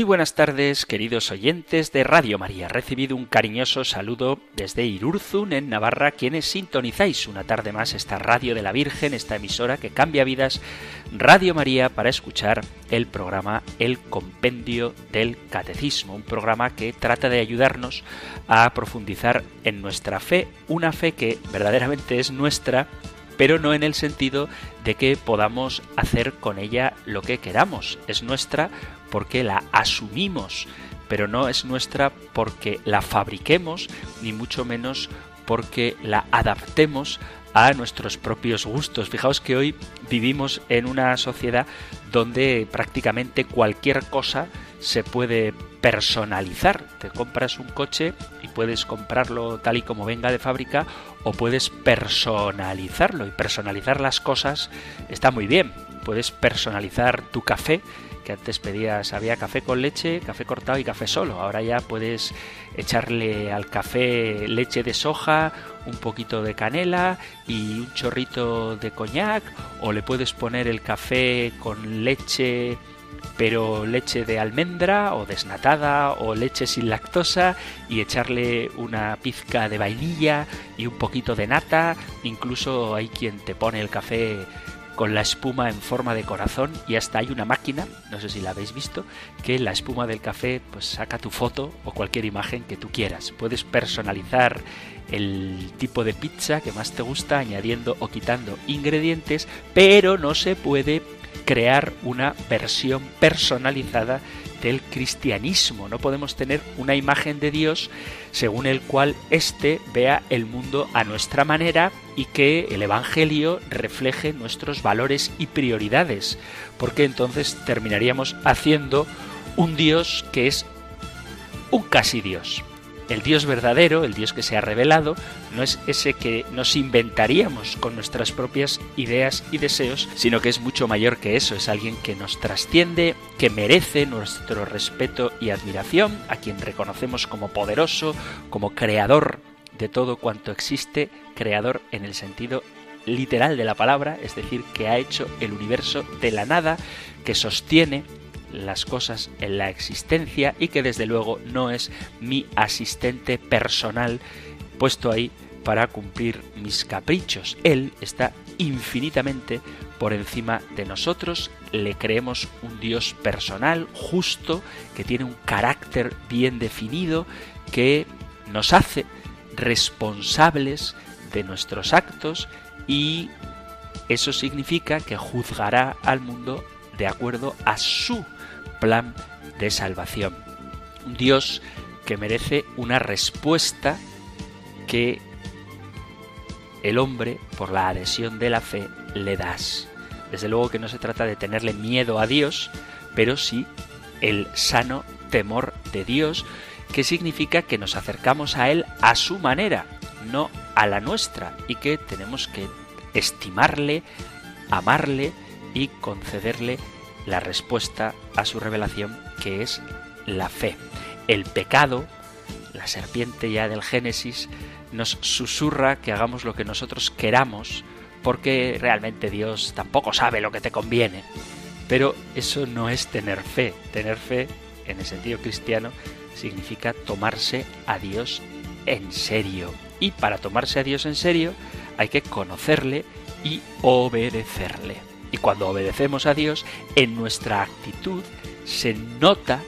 Muy buenas tardes, queridos oyentes de Radio María. Recibido un cariñoso saludo desde Irurzun, en Navarra, quienes sintonizáis una tarde más esta Radio de la Virgen, esta emisora que cambia vidas, Radio María, para escuchar el programa El Compendio del Catecismo, un programa que trata de ayudarnos a profundizar en nuestra fe, una fe que verdaderamente es nuestra pero no en el sentido de que podamos hacer con ella lo que queramos. Es nuestra porque la asumimos, pero no es nuestra porque la fabriquemos, ni mucho menos porque la adaptemos a nuestros propios gustos. Fijaos que hoy vivimos en una sociedad donde prácticamente cualquier cosa se puede personalizar. Te compras un coche y puedes comprarlo tal y como venga de fábrica o puedes personalizarlo. Y personalizar las cosas está muy bien. Puedes personalizar tu café, que antes pedías, había café con leche, café cortado y café solo. Ahora ya puedes echarle al café leche de soja, un poquito de canela y un chorrito de coñac, o le puedes poner el café con leche pero leche de almendra o desnatada o leche sin lactosa y echarle una pizca de vainilla y un poquito de nata. Incluso hay quien te pone el café con la espuma en forma de corazón y hasta hay una máquina, no sé si la habéis visto, que la espuma del café pues saca tu foto o cualquier imagen que tú quieras. Puedes personalizar el tipo de pizza que más te gusta añadiendo o quitando ingredientes, pero no se puede crear una versión personalizada del cristianismo. No podemos tener una imagen de Dios según el cual éste vea el mundo a nuestra manera y que el Evangelio refleje nuestros valores y prioridades, porque entonces terminaríamos haciendo un Dios que es un casi Dios. El Dios verdadero, el Dios que se ha revelado, no es ese que nos inventaríamos con nuestras propias ideas y deseos, sino que es mucho mayor que eso, es alguien que nos trasciende, que merece nuestro respeto y admiración, a quien reconocemos como poderoso, como creador de todo cuanto existe, creador en el sentido literal de la palabra, es decir, que ha hecho el universo de la nada, que sostiene las cosas en la existencia y que desde luego no es mi asistente personal puesto ahí para cumplir mis caprichos. Él está infinitamente por encima de nosotros, le creemos un Dios personal, justo, que tiene un carácter bien definido, que nos hace responsables de nuestros actos y eso significa que juzgará al mundo de acuerdo a su plan de salvación. Un Dios que merece una respuesta que el hombre, por la adhesión de la fe, le das. Desde luego que no se trata de tenerle miedo a Dios, pero sí el sano temor de Dios, que significa que nos acercamos a Él a su manera, no a la nuestra, y que tenemos que estimarle, amarle y concederle la respuesta a su revelación, que es la fe. El pecado, la serpiente ya del Génesis, nos susurra que hagamos lo que nosotros queramos, porque realmente Dios tampoco sabe lo que te conviene. Pero eso no es tener fe. Tener fe, en el sentido cristiano, significa tomarse a Dios en serio. Y para tomarse a Dios en serio hay que conocerle y obedecerle. Y cuando obedecemos a Dios, en nuestra actitud se nota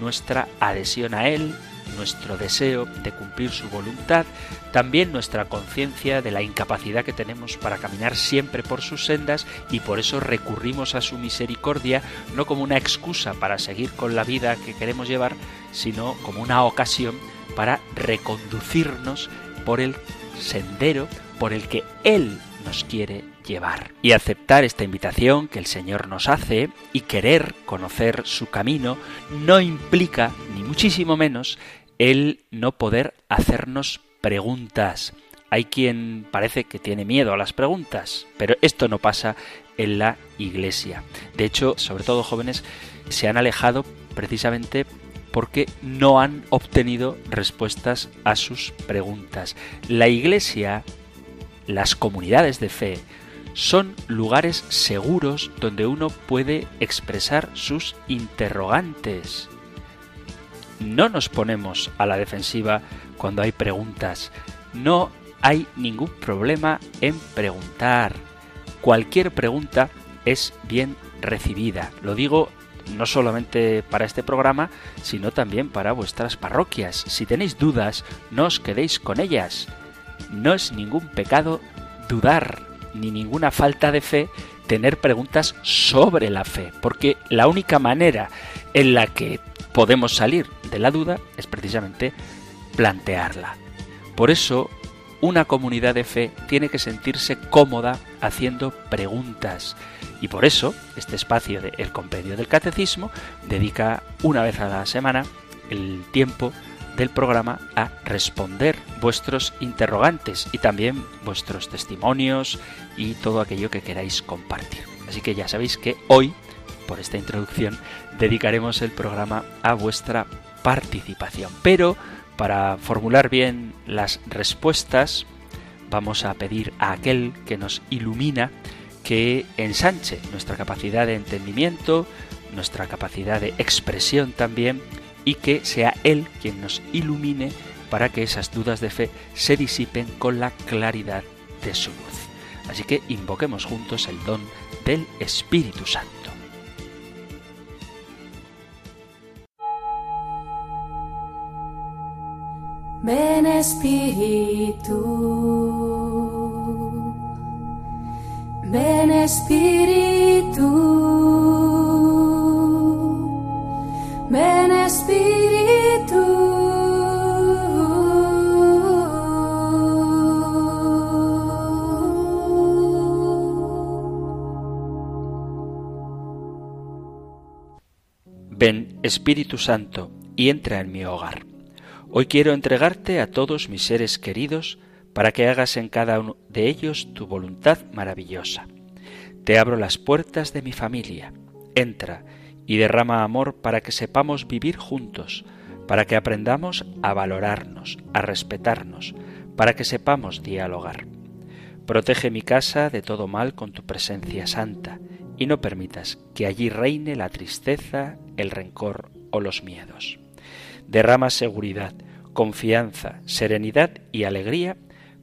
nuestra adhesión a Él, nuestro deseo de cumplir su voluntad, también nuestra conciencia de la incapacidad que tenemos para caminar siempre por sus sendas y por eso recurrimos a su misericordia no como una excusa para seguir con la vida que queremos llevar, sino como una ocasión para reconducirnos por el sendero por el que Él nos quiere llevar. Y aceptar esta invitación que el Señor nos hace y querer conocer su camino no implica, ni muchísimo menos, el no poder hacernos preguntas. Hay quien parece que tiene miedo a las preguntas, pero esto no pasa en la Iglesia. De hecho, sobre todo jóvenes se han alejado precisamente porque no han obtenido respuestas a sus preguntas. La Iglesia, las comunidades de fe, son lugares seguros donde uno puede expresar sus interrogantes. No nos ponemos a la defensiva cuando hay preguntas. No hay ningún problema en preguntar. Cualquier pregunta es bien recibida. Lo digo no solamente para este programa, sino también para vuestras parroquias. Si tenéis dudas, no os quedéis con ellas. No es ningún pecado dudar, ni ninguna falta de fe tener preguntas sobre la fe, porque la única manera en la que podemos salir de la duda es precisamente plantearla. Por eso, una comunidad de fe tiene que sentirse cómoda haciendo preguntas. Y por eso, este espacio de El Compendio del Catecismo dedica una vez a la semana el tiempo del programa a responder vuestros interrogantes y también vuestros testimonios y todo aquello que queráis compartir. Así que ya sabéis que hoy, por esta introducción, dedicaremos el programa a vuestra participación. Pero para formular bien las respuestas, vamos a pedir a aquel que nos ilumina que ensanche nuestra capacidad de entendimiento, nuestra capacidad de expresión también, y que sea Él quien nos ilumine para que esas dudas de fe se disipen con la claridad de su luz. Así que invoquemos juntos el don del Espíritu Santo. Ven Espíritu, ven Espíritu, Espíritu Santo y entra en mi hogar. Hoy quiero entregarte a todos mis seres queridos para que hagas en cada uno de ellos tu voluntad maravillosa. Te abro las puertas de mi familia. Entra y derrama amor para que sepamos vivir juntos, para que aprendamos a valorarnos, a respetarnos, para que sepamos dialogar. Protege mi casa de todo mal con tu presencia santa y no permitas que allí reine la tristeza, el rencor o los miedos derrama seguridad, confianza, serenidad y alegría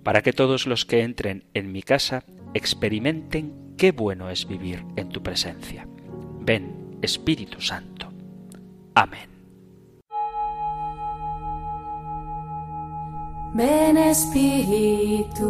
para que todos los que entren en mi casa experimenten qué bueno es vivir en tu presencia. Ven, Espíritu Santo. Amén. Ven Espíritu,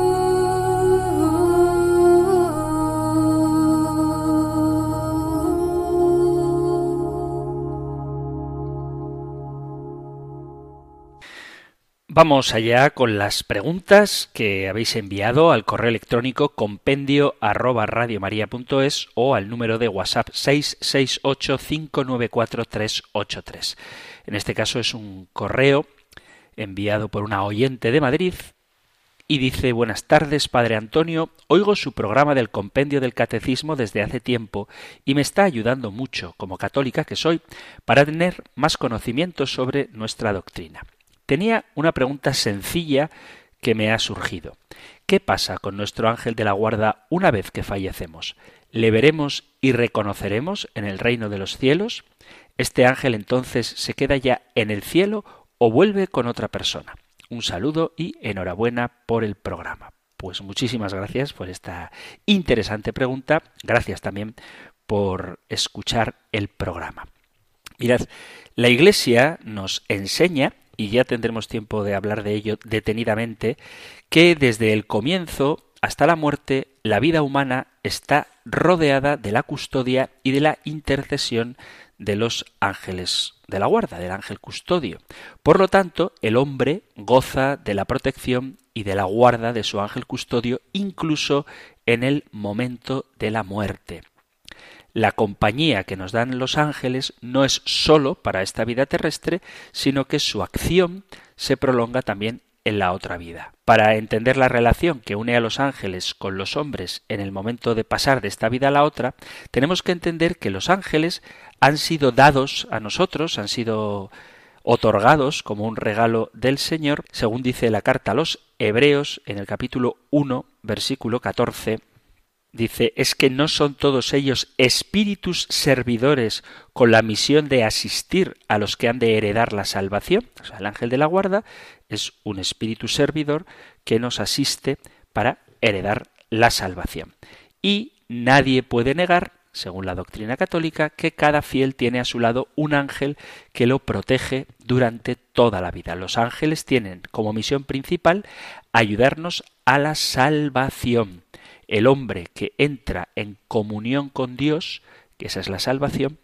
Vamos allá con las preguntas que habéis enviado al correo electrónico compendio arroba radiomaria.es o al número de WhatsApp 668 594 383. En este caso es un correo enviado por una oyente de Madrid, y dice Buenas tardes, Padre Antonio. Oigo su programa del Compendio del Catecismo desde hace tiempo y me está ayudando mucho, como católica que soy, para tener más conocimiento sobre nuestra doctrina. Tenía una pregunta sencilla que me ha surgido. ¿Qué pasa con nuestro ángel de la guarda una vez que fallecemos? ¿Le veremos y reconoceremos en el reino de los cielos? ¿Este ángel entonces se queda ya en el cielo o vuelve con otra persona. Un saludo y enhorabuena por el programa. Pues muchísimas gracias por esta interesante pregunta. Gracias también por escuchar el programa. Mirad, la Iglesia nos enseña, y ya tendremos tiempo de hablar de ello detenidamente, que desde el comienzo hasta la muerte la vida humana está rodeada de la custodia y de la intercesión de los ángeles de la guarda, del ángel custodio. Por lo tanto, el hombre goza de la protección y de la guarda de su ángel custodio, incluso en el momento de la muerte. La compañía que nos dan los ángeles no es sólo para esta vida terrestre, sino que su acción se prolonga también en la otra vida. Para entender la relación que une a los ángeles con los hombres en el momento de pasar de esta vida a la otra, tenemos que entender que los ángeles han sido dados a nosotros, han sido otorgados como un regalo del Señor, según dice la carta a los Hebreos en el capítulo 1, versículo 14, dice, es que no son todos ellos espíritus servidores con la misión de asistir a los que han de heredar la salvación. O sea, el ángel de la guarda es un espíritu servidor que nos asiste para heredar la salvación. Y nadie puede negar según la doctrina católica, que cada fiel tiene a su lado un ángel que lo protege durante toda la vida. Los ángeles tienen como misión principal ayudarnos a la salvación. El hombre que entra en comunión con Dios, que esa es la salvación,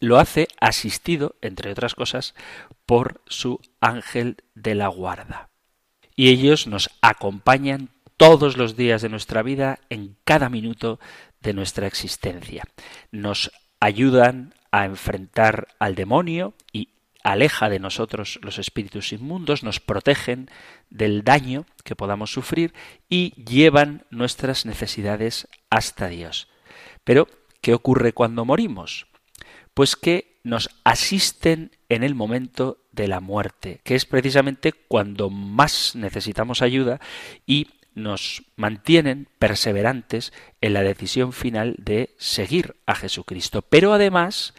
lo hace asistido, entre otras cosas, por su ángel de la guarda. Y ellos nos acompañan todos los días de nuestra vida, en cada minuto de nuestra existencia. Nos ayudan a enfrentar al demonio y aleja de nosotros los espíritus inmundos, nos protegen del daño que podamos sufrir y llevan nuestras necesidades hasta Dios. Pero, ¿qué ocurre cuando morimos? Pues que nos asisten en el momento de la muerte, que es precisamente cuando más necesitamos ayuda y nos mantienen perseverantes en la decisión final de seguir a Jesucristo. Pero además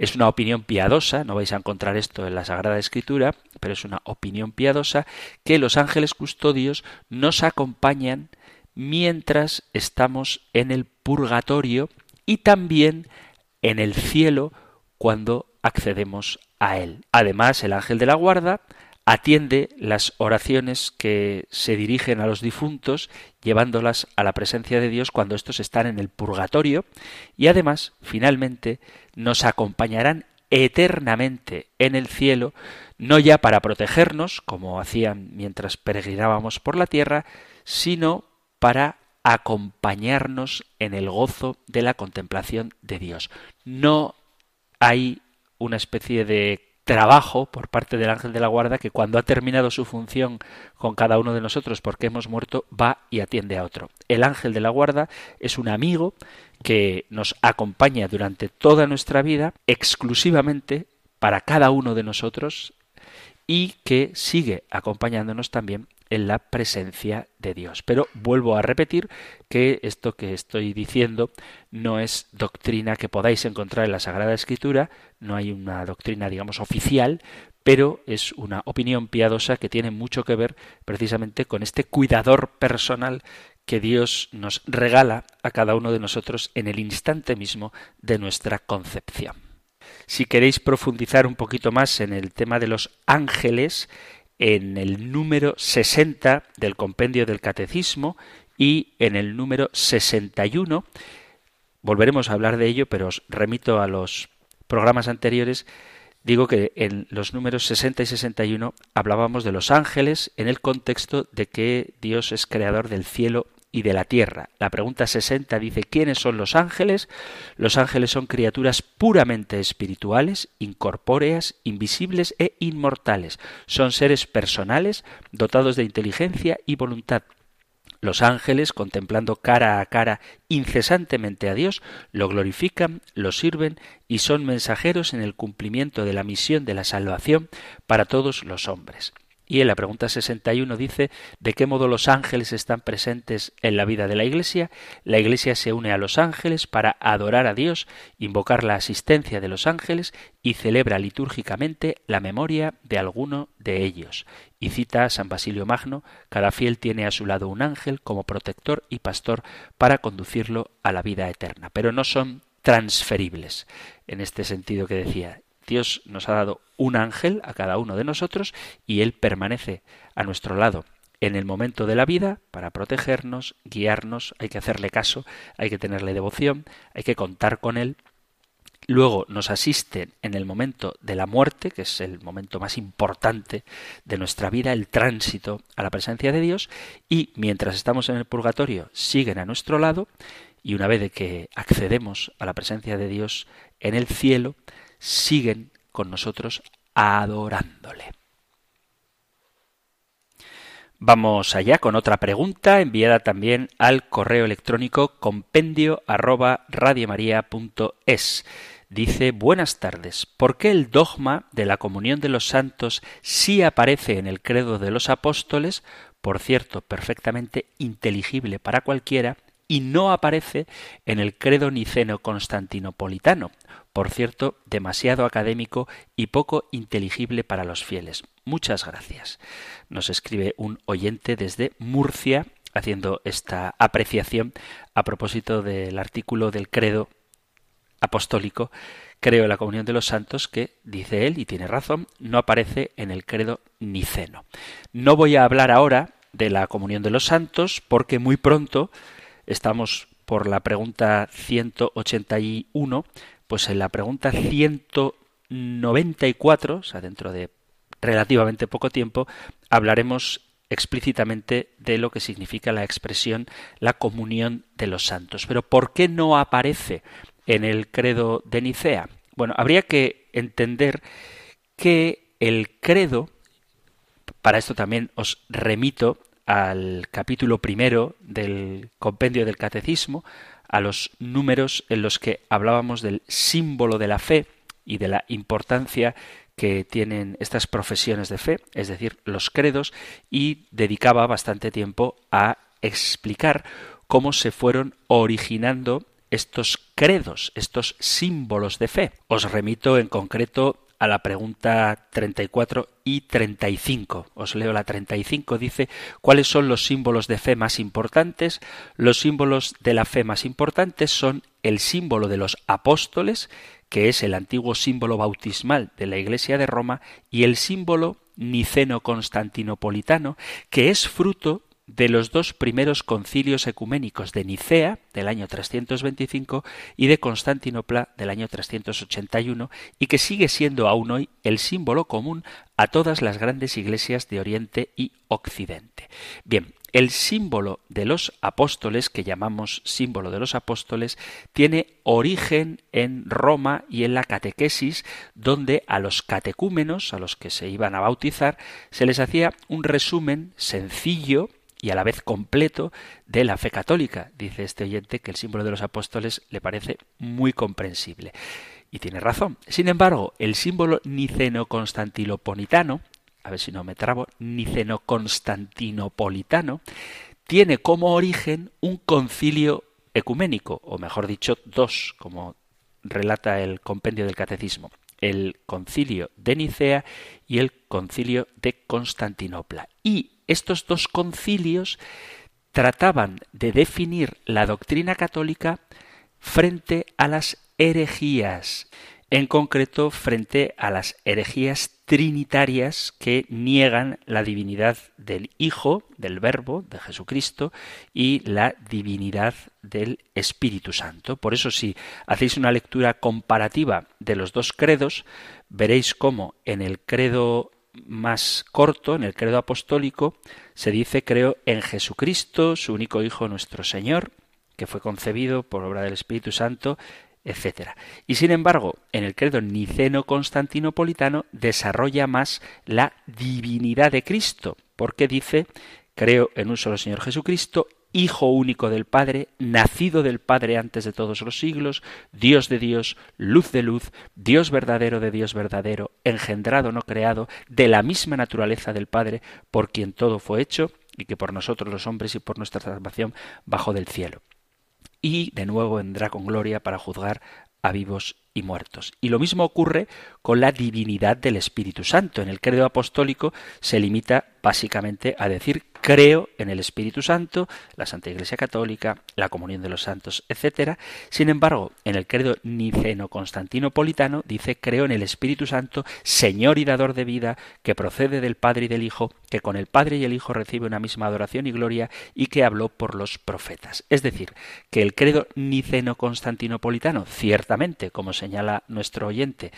es una opinión piadosa, no vais a encontrar esto en la Sagrada Escritura, pero es una opinión piadosa que los ángeles custodios nos acompañan mientras estamos en el purgatorio y también en el cielo cuando accedemos a él. Además, el ángel de la guarda atiende las oraciones que se dirigen a los difuntos, llevándolas a la presencia de Dios cuando estos están en el purgatorio, y además, finalmente, nos acompañarán eternamente en el cielo, no ya para protegernos, como hacían mientras peregrinábamos por la tierra, sino para acompañarnos en el gozo de la contemplación de Dios. No hay una especie de trabajo por parte del ángel de la guarda que cuando ha terminado su función con cada uno de nosotros porque hemos muerto va y atiende a otro. El ángel de la guarda es un amigo que nos acompaña durante toda nuestra vida exclusivamente para cada uno de nosotros y que sigue acompañándonos también en la presencia de Dios. Pero vuelvo a repetir que esto que estoy diciendo no es doctrina que podáis encontrar en la Sagrada Escritura, no hay una doctrina, digamos, oficial, pero es una opinión piadosa que tiene mucho que ver precisamente con este cuidador personal que Dios nos regala a cada uno de nosotros en el instante mismo de nuestra concepción. Si queréis profundizar un poquito más en el tema de los ángeles, en el número 60 del compendio del catecismo y en el número 61. Volveremos a hablar de ello, pero os remito a los programas anteriores. Digo que en los números 60 y 61 hablábamos de los ángeles en el contexto de que Dios es creador del cielo y de la tierra. La pregunta 60 dice ¿quiénes son los ángeles? Los ángeles son criaturas puramente espirituales, incorpóreas, invisibles e inmortales. Son seres personales, dotados de inteligencia y voluntad. Los ángeles, contemplando cara a cara incesantemente a Dios, lo glorifican, lo sirven y son mensajeros en el cumplimiento de la misión de la salvación para todos los hombres. Y en la pregunta 61 dice de qué modo los ángeles están presentes en la vida de la Iglesia. La Iglesia se une a los ángeles para adorar a Dios, invocar la asistencia de los ángeles y celebra litúrgicamente la memoria de alguno de ellos. Y cita a San Basilio Magno, cada fiel tiene a su lado un ángel como protector y pastor para conducirlo a la vida eterna. Pero no son transferibles, en este sentido que decía, Dios nos ha dado un ángel a cada uno de nosotros y Él permanece a nuestro lado. En el momento de la vida para protegernos, guiarnos, hay que hacerle caso, hay que tenerle devoción, hay que contar con Él. Luego nos asisten en el momento de la muerte, que es el momento más importante de nuestra vida, el tránsito a la presencia de Dios, y mientras estamos en el purgatorio siguen a nuestro lado, y una vez que accedemos a la presencia de Dios en el cielo, siguen con nosotros adorándole. Vamos allá con otra pregunta enviada también al correo electrónico compendio arroba Dice, buenas tardes. ¿Por qué el dogma de la comunión de los santos sí aparece en el credo de los apóstoles, por cierto, perfectamente inteligible para cualquiera, y no aparece en el credo niceno constantinopolitano, por cierto, demasiado académico y poco inteligible para los fieles? Muchas gracias. Nos escribe un oyente desde Murcia haciendo esta apreciación a propósito del artículo del credo apostólico, creo en la comunión de los santos, que, dice él, y tiene razón, no aparece en el credo niceno. No voy a hablar ahora de la comunión de los santos, porque muy pronto estamos por la pregunta 181, pues en la pregunta 194, o sea, dentro de relativamente poco tiempo, hablaremos explícitamente de lo que significa la expresión la comunión de los santos. Pero ¿por qué no aparece en el credo de Nicea? Bueno, habría que entender que el credo, para esto también os remito al capítulo primero del compendio del catecismo, a los números en los que hablábamos del símbolo de la fe y de la importancia que tienen estas profesiones de fe, es decir, los credos, y dedicaba bastante tiempo a explicar cómo se fueron originando estos credos, estos símbolos de fe. Os remito en concreto a la pregunta 34 y 35. Os leo la 35. Dice, ¿cuáles son los símbolos de fe más importantes? Los símbolos de la fe más importantes son el símbolo de los apóstoles, que es el antiguo símbolo bautismal de la Iglesia de Roma, y el símbolo niceno-constantinopolitano, que es fruto de los dos primeros concilios ecuménicos de Nicea del año 325 y de Constantinopla del año 381 y que sigue siendo aún hoy el símbolo común a todas las grandes iglesias de Oriente y Occidente. Bien, el símbolo de los apóstoles, que llamamos símbolo de los apóstoles, tiene origen en Roma y en la catequesis, donde a los catecúmenos, a los que se iban a bautizar, se les hacía un resumen sencillo y a la vez completo de la fe católica. Dice este oyente que el símbolo de los apóstoles le parece muy comprensible. Y tiene razón. Sin embargo, el símbolo niceno-constantinopolitano, a ver si no me trabo, niceno-constantinopolitano, tiene como origen un concilio ecuménico, o mejor dicho, dos, como relata el compendio del catecismo el concilio de Nicea y el concilio de Constantinopla. Y estos dos concilios trataban de definir la doctrina católica frente a las herejías, en concreto frente a las herejías trinitarias que niegan la divinidad del Hijo, del Verbo, de Jesucristo, y la divinidad del Espíritu Santo. Por eso, si hacéis una lectura comparativa de los dos credos, veréis cómo en el credo más corto, en el credo apostólico, se dice creo en Jesucristo, su único Hijo nuestro Señor, que fue concebido por obra del Espíritu Santo, etc. Y sin embargo, en el credo niceno-constantinopolitano desarrolla más la divinidad de Cristo, porque dice creo en un solo Señor Jesucristo, Hijo único del Padre, nacido del Padre antes de todos los siglos, Dios de Dios, luz de luz, Dios verdadero de Dios verdadero, engendrado no creado, de la misma naturaleza del Padre, por quien todo fue hecho, y que por nosotros los hombres y por nuestra salvación bajó del cielo. Y de nuevo vendrá con gloria para juzgar a vivos y muertos. Y lo mismo ocurre con la divinidad del Espíritu Santo. En el credo apostólico se limita básicamente a decir creo en el Espíritu Santo, la Santa Iglesia Católica, la comunión de los santos, etc. Sin embargo, en el credo niceno-constantinopolitano dice creo en el Espíritu Santo, Señor y dador de vida, que procede del Padre y del Hijo, que con el Padre y el Hijo recibe una misma adoración y gloria y que habló por los profetas. Es decir, que el credo niceno-constantinopolitano, ciertamente, como señala nuestro oyente,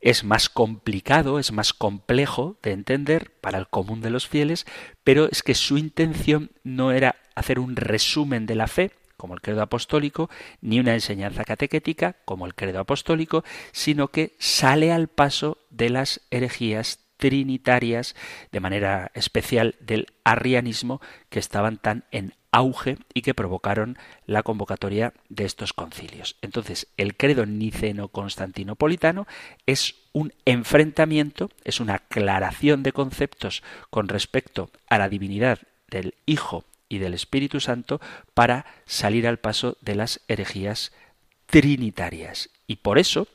es más complicado, es más complejo de entender para el común de los fieles, pero es que su intención no era hacer un resumen de la fe, como el credo apostólico, ni una enseñanza catequética, como el credo apostólico, sino que sale al paso de las herejías trinitarias, de manera especial del arrianismo, que estaban tan en auge y que provocaron la convocatoria de estos concilios. Entonces, el credo niceno-constantinopolitano es un enfrentamiento, es una aclaración de conceptos con respecto a la divinidad del Hijo y del Espíritu Santo para salir al paso de las herejías trinitarias. Y por eso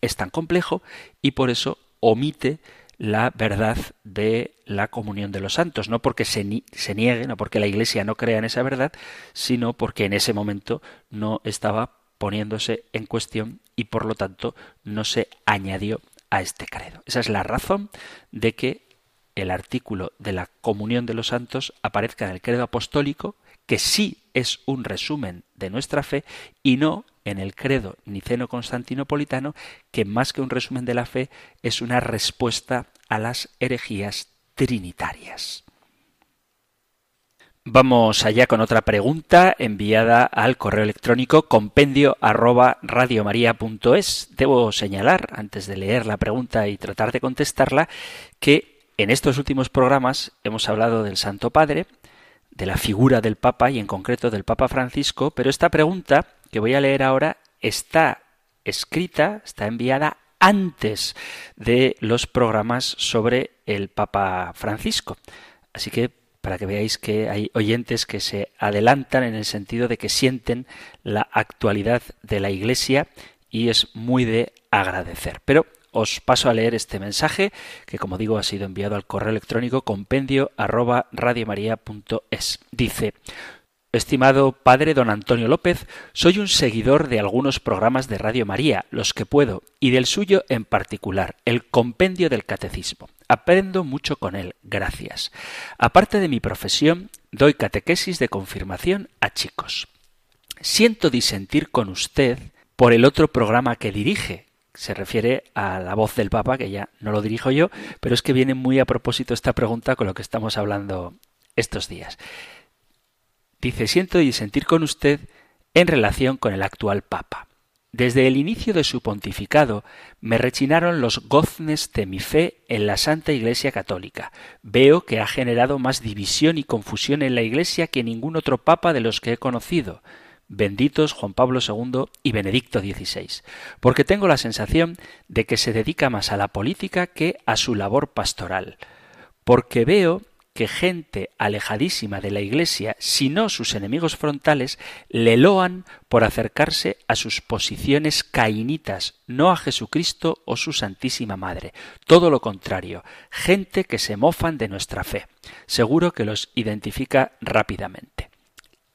es tan complejo y por eso omite la verdad de la comunión de los santos, no porque se, se, niegue, no porque la Iglesia no crea en esa verdad, sino porque en ese momento no estaba poniéndose en cuestión y por lo tanto no se añadió a este credo. Esa es la razón de que el artículo de la comunión de los santos aparezca en el credo apostólico, que sí es un resumen de nuestra fe, y no en el credo niceno-constantinopolitano, que más que un resumen de la fe es una respuesta a las herejías trinitarias. Vamos allá con otra pregunta enviada al correo electrónico compendio arroba Debo señalar, antes de leer la pregunta y tratar de contestarla, que en estos últimos programas hemos hablado del Santo Padre, de la figura del Papa y en concreto del Papa Francisco, pero esta pregunta que voy a leer ahora está escrita, está enviada antes de los programas sobre el Papa Francisco. Así que para que veáis que hay oyentes que se adelantan en el sentido de que sienten la actualidad de la Iglesia y es muy de agradecer. Pero os paso a leer este mensaje que como digo ha sido enviado al correo electrónico compendio arroba Dice Estimado padre don Antonio López, soy un seguidor de algunos programas de Radio María, los que puedo, y del suyo en particular, el Compendio del Catecismo. Aprendo mucho con él, gracias. Aparte de mi profesión, doy catequesis de confirmación a chicos. Siento disentir con usted por el otro programa que dirige, se refiere a la voz del Papa, que ya no lo dirijo yo, pero es que viene muy a propósito esta pregunta con lo que estamos hablando estos días. Dice, siento disentir con usted en relación con el actual Papa. Desde el inicio de su pontificado me rechinaron los goznes de mi fe en la Santa Iglesia Católica. Veo que ha generado más división y confusión en la Iglesia que ningún otro Papa de los que he conocido benditos Juan Pablo II y Benedicto XVI, porque tengo la sensación de que se dedica más a la política que a su labor pastoral, porque veo que gente alejadísima de la Iglesia, si no sus enemigos frontales, le loan por acercarse a sus posiciones cainitas, no a Jesucristo o su Santísima Madre. Todo lo contrario, gente que se mofan de nuestra fe. Seguro que los identifica rápidamente.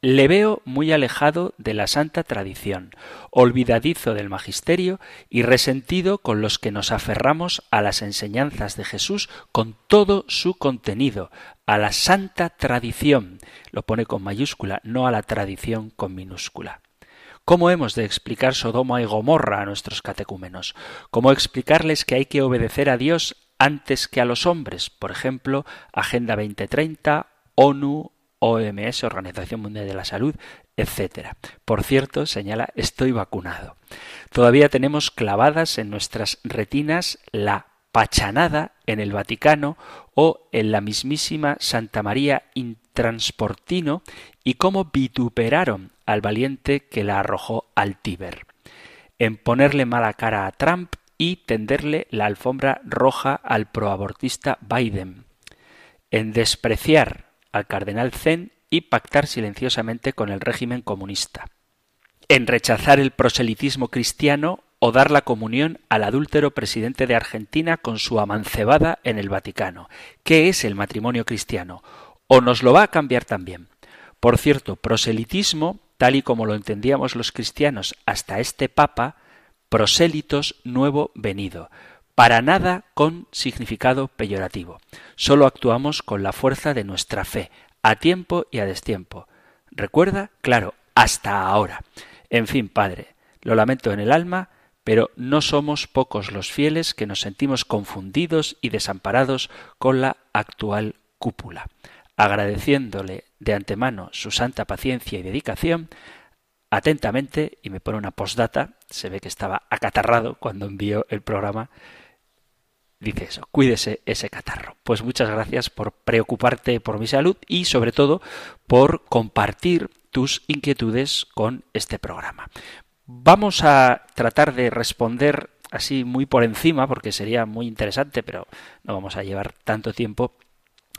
Le veo muy alejado de la santa tradición, olvidadizo del magisterio y resentido con los que nos aferramos a las enseñanzas de Jesús con todo su contenido, a la santa tradición, lo pone con mayúscula, no a la tradición con minúscula. ¿Cómo hemos de explicar Sodoma y Gomorra a nuestros catecúmenos? ¿Cómo explicarles que hay que obedecer a Dios antes que a los hombres? Por ejemplo, Agenda 2030, ONU, OMS, Organización Mundial de la Salud, etc. Por cierto, señala, estoy vacunado. Todavía tenemos clavadas en nuestras retinas la pachanada en el Vaticano o en la mismísima Santa María Intransportino y cómo vituperaron al valiente que la arrojó al Tíber. En ponerle mala cara a Trump y tenderle la alfombra roja al proabortista Biden. En despreciar al cardenal Zen y pactar silenciosamente con el régimen comunista. En rechazar el proselitismo cristiano o dar la comunión al adúltero presidente de Argentina con su amancebada en el Vaticano. ¿Qué es el matrimonio cristiano? ¿O nos lo va a cambiar también? Por cierto, proselitismo, tal y como lo entendíamos los cristianos hasta este Papa, prosélitos nuevo venido para nada con significado peyorativo. Solo actuamos con la fuerza de nuestra fe, a tiempo y a destiempo. ¿Recuerda? Claro, hasta ahora. En fin, padre, lo lamento en el alma, pero no somos pocos los fieles que nos sentimos confundidos y desamparados con la actual cúpula. Agradeciéndole de antemano su santa paciencia y dedicación, atentamente, y me pone una postdata, se ve que estaba acatarrado cuando envió el programa, dice eso, cuídese ese catarro. Pues muchas gracias por preocuparte por mi salud y sobre todo por compartir tus inquietudes con este programa. Vamos a tratar de responder así muy por encima, porque sería muy interesante, pero no vamos a llevar tanto tiempo,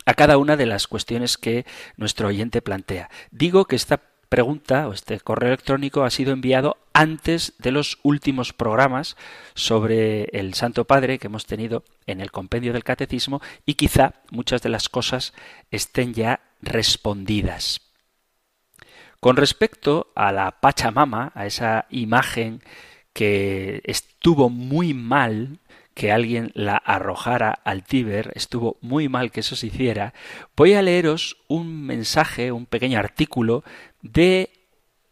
a cada una de las cuestiones que nuestro oyente plantea. Digo que esta pregunta o este correo electrónico ha sido enviado antes de los últimos programas sobre el Santo Padre que hemos tenido en el compendio del Catecismo y quizá muchas de las cosas estén ya respondidas. Con respecto a la Pachamama, a esa imagen que estuvo muy mal que alguien la arrojara al Tíber, estuvo muy mal que eso se hiciera, voy a leeros un mensaje, un pequeño artículo de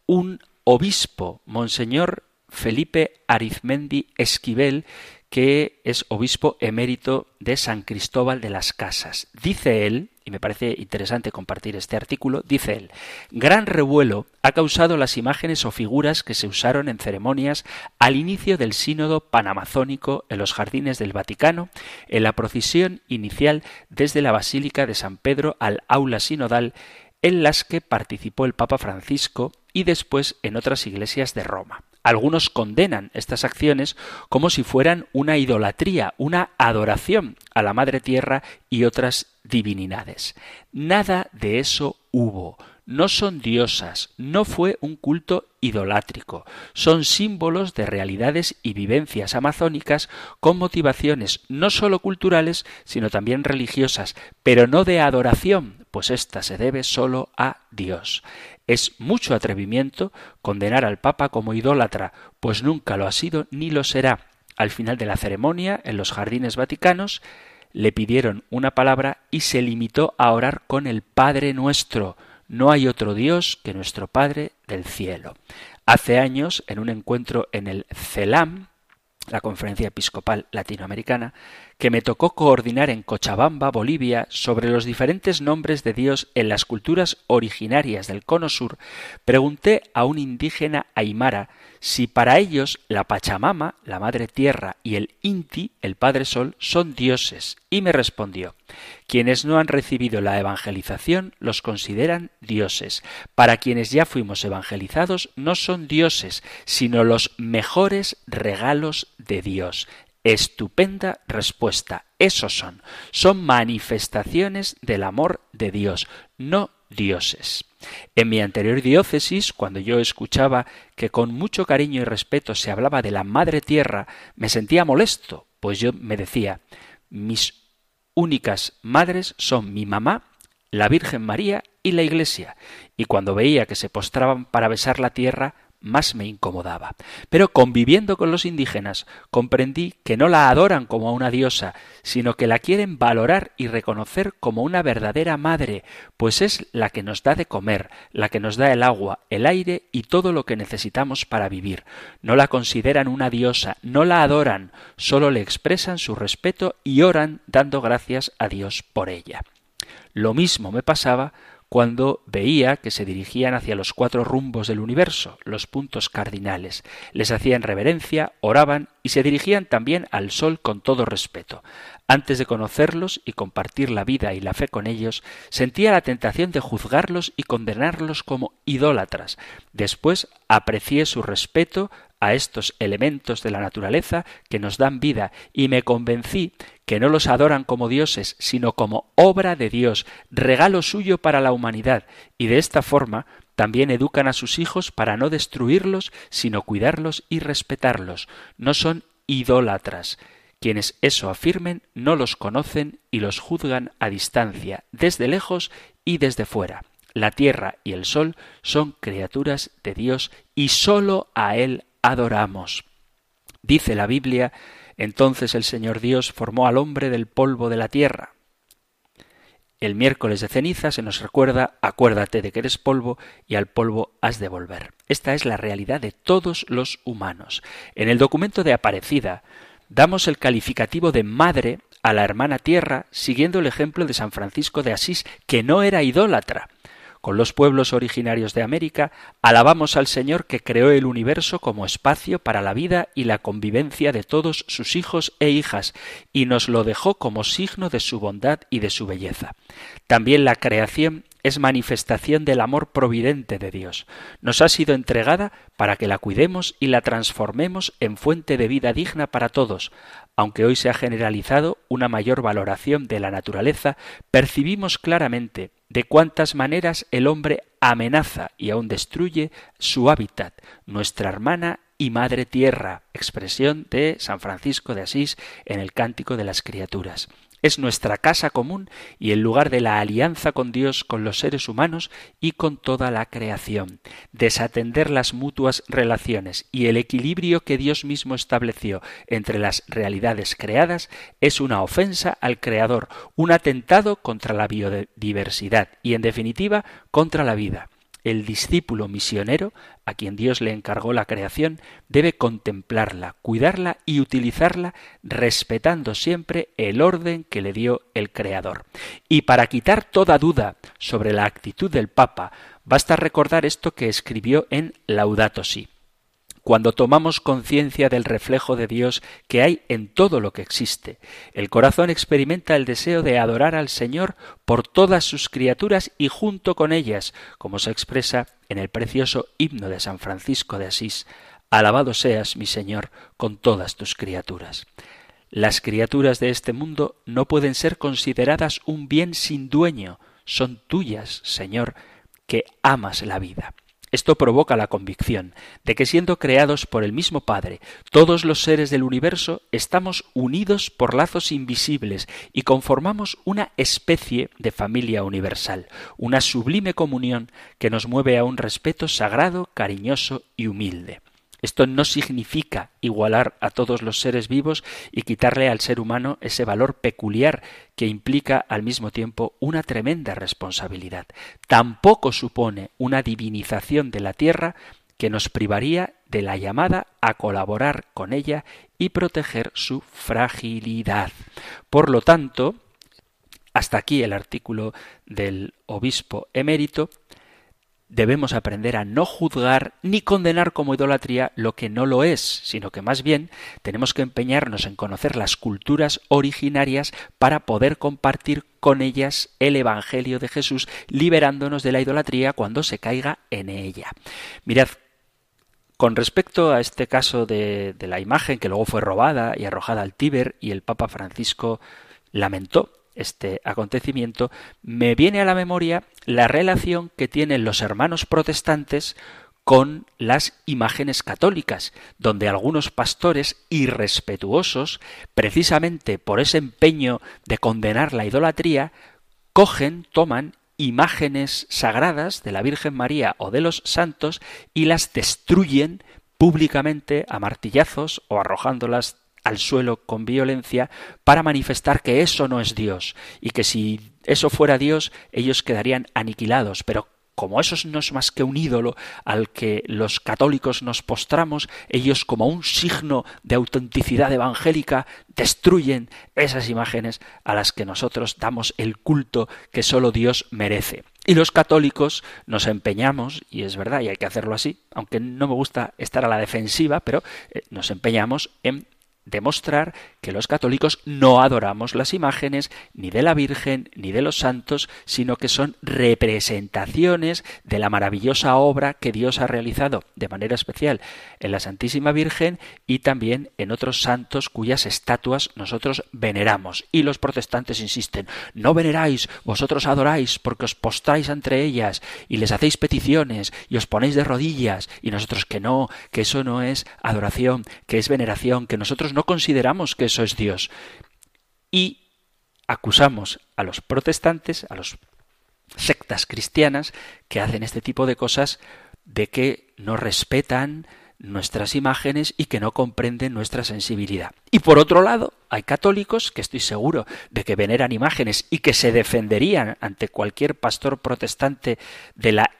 un obispo, Monseñor Felipe Arizmendi Esquivel, que es obispo emérito de San Cristóbal de las Casas. Dice él, y me parece interesante compartir este artículo, dice él, gran revuelo ha causado las imágenes o figuras que se usaron en ceremonias al inicio del sínodo panamazónico en los jardines del Vaticano, en la procesión inicial desde la Basílica de San Pedro al aula sinodal, en las que participó el Papa Francisco y después en otras iglesias de Roma. Algunos condenan estas acciones como si fueran una idolatría, una adoración a la Madre Tierra y otras divinidades. Nada de eso hubo. No son diosas, no fue un culto idolátrico, son símbolos de realidades y vivencias amazónicas con motivaciones no sólo culturales, sino también religiosas, pero no de adoración, pues ésta se debe sólo a Dios. Es mucho atrevimiento condenar al Papa como idólatra, pues nunca lo ha sido ni lo será. Al final de la ceremonia, en los jardines vaticanos, le pidieron una palabra y se limitó a orar con el Padre nuestro. No hay otro Dios que nuestro Padre del cielo. Hace años, en un encuentro en el CELAM, la Conferencia Episcopal Latinoamericana, que me tocó coordinar en Cochabamba, Bolivia, sobre los diferentes nombres de Dios en las culturas originarias del Cono Sur, pregunté a un indígena aymara si para ellos la Pachamama, la Madre Tierra, y el Inti, el Padre Sol, son dioses, y me respondió quienes no han recibido la evangelización los consideran dioses. Para quienes ya fuimos evangelizados no son dioses, sino los mejores regalos de Dios. Estupenda respuesta. Esos son. Son manifestaciones del amor de Dios, no dioses. En mi anterior diócesis, cuando yo escuchaba que con mucho cariño y respeto se hablaba de la Madre Tierra, me sentía molesto, pues yo me decía, mis únicas madres son mi mamá, la Virgen María y la Iglesia, y cuando veía que se postraban para besar la tierra, más me incomodaba. Pero conviviendo con los indígenas, comprendí que no la adoran como a una diosa, sino que la quieren valorar y reconocer como una verdadera madre, pues es la que nos da de comer, la que nos da el agua, el aire y todo lo que necesitamos para vivir. No la consideran una diosa, no la adoran, solo le expresan su respeto y oran dando gracias a Dios por ella. Lo mismo me pasaba cuando veía que se dirigían hacia los cuatro rumbos del universo, los puntos cardinales. Les hacían reverencia, oraban y se dirigían también al sol con todo respeto. Antes de conocerlos y compartir la vida y la fe con ellos, sentía la tentación de juzgarlos y condenarlos como idólatras. Después aprecié su respeto a estos elementos de la naturaleza que nos dan vida y me convencí que no los adoran como dioses, sino como obra de Dios, regalo suyo para la humanidad, y de esta forma también educan a sus hijos para no destruirlos, sino cuidarlos y respetarlos. No son idólatras. Quienes eso afirmen no los conocen y los juzgan a distancia, desde lejos y desde fuera. La tierra y el sol son criaturas de Dios y sólo a Él adoramos. Dice la Biblia, entonces el Señor Dios formó al hombre del polvo de la tierra. el miércoles de ceniza se nos recuerda, acuérdate de que eres polvo y al polvo has de volver. Esta es la realidad de todos los humanos. En el documento de Aparecida damos el calificativo de madre a la hermana tierra siguiendo el ejemplo de San Francisco de Asís, que no era idólatra. Con los pueblos originarios de América, alabamos al Señor que creó el universo como espacio para la vida y la convivencia de todos sus hijos e hijas, y nos lo dejó como signo de su bondad y de su belleza. También la creación es manifestación del amor providente de Dios. Nos ha sido entregada para que la cuidemos y la transformemos en fuente de vida digna para todos. Aunque hoy se ha generalizado una mayor valoración de la naturaleza, percibimos claramente de cuántas maneras el hombre amenaza y aun destruye su hábitat, nuestra hermana y madre tierra, expresión de San Francisco de Asís en el Cántico de las Criaturas es nuestra casa común y el lugar de la alianza con Dios, con los seres humanos y con toda la creación. Desatender las mutuas relaciones y el equilibrio que Dios mismo estableció entre las realidades creadas es una ofensa al Creador, un atentado contra la biodiversidad y, en definitiva, contra la vida. El discípulo misionero, a quien Dios le encargó la creación, debe contemplarla, cuidarla y utilizarla respetando siempre el orden que le dio el Creador. Y para quitar toda duda sobre la actitud del Papa, basta recordar esto que escribió en Laudato Si cuando tomamos conciencia del reflejo de Dios que hay en todo lo que existe. El corazón experimenta el deseo de adorar al Señor por todas sus criaturas y junto con ellas, como se expresa en el precioso himno de San Francisco de Asís. Alabado seas, mi Señor, con todas tus criaturas. Las criaturas de este mundo no pueden ser consideradas un bien sin dueño, son tuyas, Señor, que amas la vida. Esto provoca la convicción de que siendo creados por el mismo Padre, todos los seres del universo estamos unidos por lazos invisibles y conformamos una especie de familia universal, una sublime comunión que nos mueve a un respeto sagrado, cariñoso y humilde. Esto no significa igualar a todos los seres vivos y quitarle al ser humano ese valor peculiar que implica al mismo tiempo una tremenda responsabilidad. Tampoco supone una divinización de la tierra que nos privaría de la llamada a colaborar con ella y proteger su fragilidad. Por lo tanto, hasta aquí el artículo del obispo emérito, debemos aprender a no juzgar ni condenar como idolatría lo que no lo es, sino que más bien tenemos que empeñarnos en conocer las culturas originarias para poder compartir con ellas el Evangelio de Jesús, liberándonos de la idolatría cuando se caiga en ella. Mirad, con respecto a este caso de, de la imagen que luego fue robada y arrojada al Tíber y el Papa Francisco lamentó este acontecimiento, me viene a la memoria la relación que tienen los hermanos protestantes con las imágenes católicas, donde algunos pastores irrespetuosos, precisamente por ese empeño de condenar la idolatría, cogen, toman imágenes sagradas de la Virgen María o de los santos y las destruyen públicamente a martillazos o arrojándolas al suelo con violencia para manifestar que eso no es Dios y que si eso fuera Dios ellos quedarían aniquilados, pero como eso no es más que un ídolo al que los católicos nos postramos, ellos como un signo de autenticidad evangélica destruyen esas imágenes a las que nosotros damos el culto que solo Dios merece. Y los católicos nos empeñamos, y es verdad, y hay que hacerlo así, aunque no me gusta estar a la defensiva, pero eh, nos empeñamos en demostrar que los católicos no adoramos las imágenes ni de la Virgen ni de los santos, sino que son representaciones de la maravillosa obra que Dios ha realizado de manera especial en la Santísima Virgen y también en otros santos cuyas estatuas nosotros veneramos. Y los protestantes insisten, no veneráis, vosotros adoráis porque os postráis entre ellas y les hacéis peticiones y os ponéis de rodillas y nosotros que no, que eso no es adoración, que es veneración, que nosotros no consideramos que eso es Dios. Y acusamos a los protestantes, a los sectas cristianas que hacen este tipo de cosas de que no respetan nuestras imágenes y que no comprenden nuestra sensibilidad. Y por otro lado, hay católicos que estoy seguro de que veneran imágenes y que se defenderían ante cualquier pastor protestante de la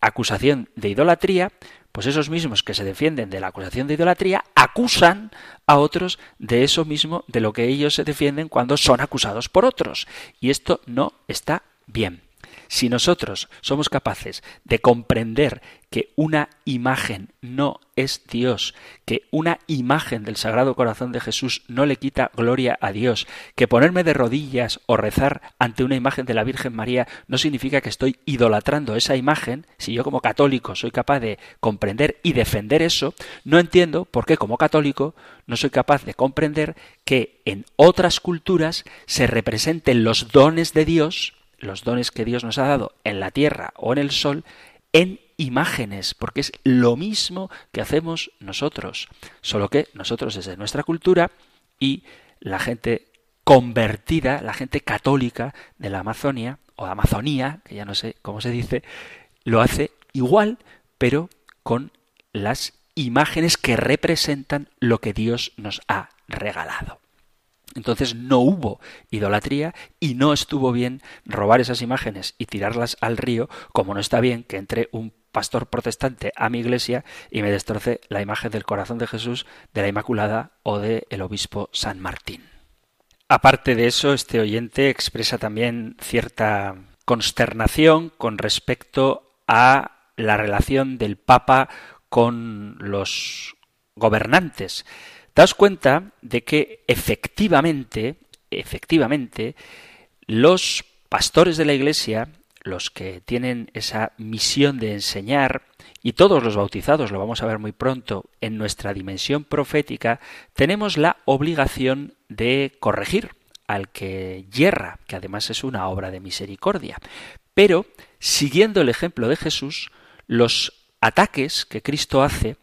acusación de idolatría, pues esos mismos que se defienden de la acusación de idolatría acusan a otros de eso mismo de lo que ellos se defienden cuando son acusados por otros. Y esto no está bien. Si nosotros somos capaces de comprender que una imagen no es Dios, que una imagen del Sagrado Corazón de Jesús no le quita gloria a Dios, que ponerme de rodillas o rezar ante una imagen de la Virgen María no significa que estoy idolatrando esa imagen, si yo como católico soy capaz de comprender y defender eso, no entiendo por qué como católico no soy capaz de comprender que en otras culturas se representen los dones de Dios los dones que Dios nos ha dado en la tierra o en el sol en imágenes, porque es lo mismo que hacemos nosotros, solo que nosotros desde nuestra cultura y la gente convertida, la gente católica de la Amazonia o Amazonía, que ya no sé cómo se dice, lo hace igual, pero con las imágenes que representan lo que Dios nos ha regalado. Entonces no hubo idolatría y no estuvo bien robar esas imágenes y tirarlas al río, como no está bien que entre un pastor protestante a mi iglesia y me destroce la imagen del corazón de Jesús, de la Inmaculada o del el obispo San Martín. Aparte de eso, este oyente expresa también cierta consternación con respecto a la relación del Papa con los gobernantes. Daos cuenta de que efectivamente, efectivamente, los pastores de la Iglesia, los que tienen esa misión de enseñar, y todos los bautizados, lo vamos a ver muy pronto, en nuestra dimensión profética, tenemos la obligación de corregir al que yerra, que además es una obra de misericordia. Pero, siguiendo el ejemplo de Jesús, los ataques que Cristo hace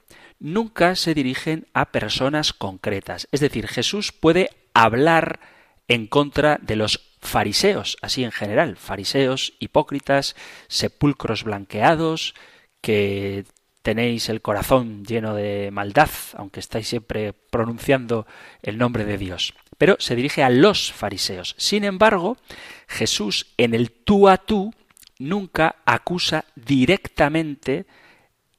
nunca se dirigen a personas concretas. Es decir, Jesús puede hablar en contra de los fariseos, así en general, fariseos, hipócritas, sepulcros blanqueados, que tenéis el corazón lleno de maldad, aunque estáis siempre pronunciando el nombre de Dios. Pero se dirige a los fariseos. Sin embargo, Jesús en el tú a tú nunca acusa directamente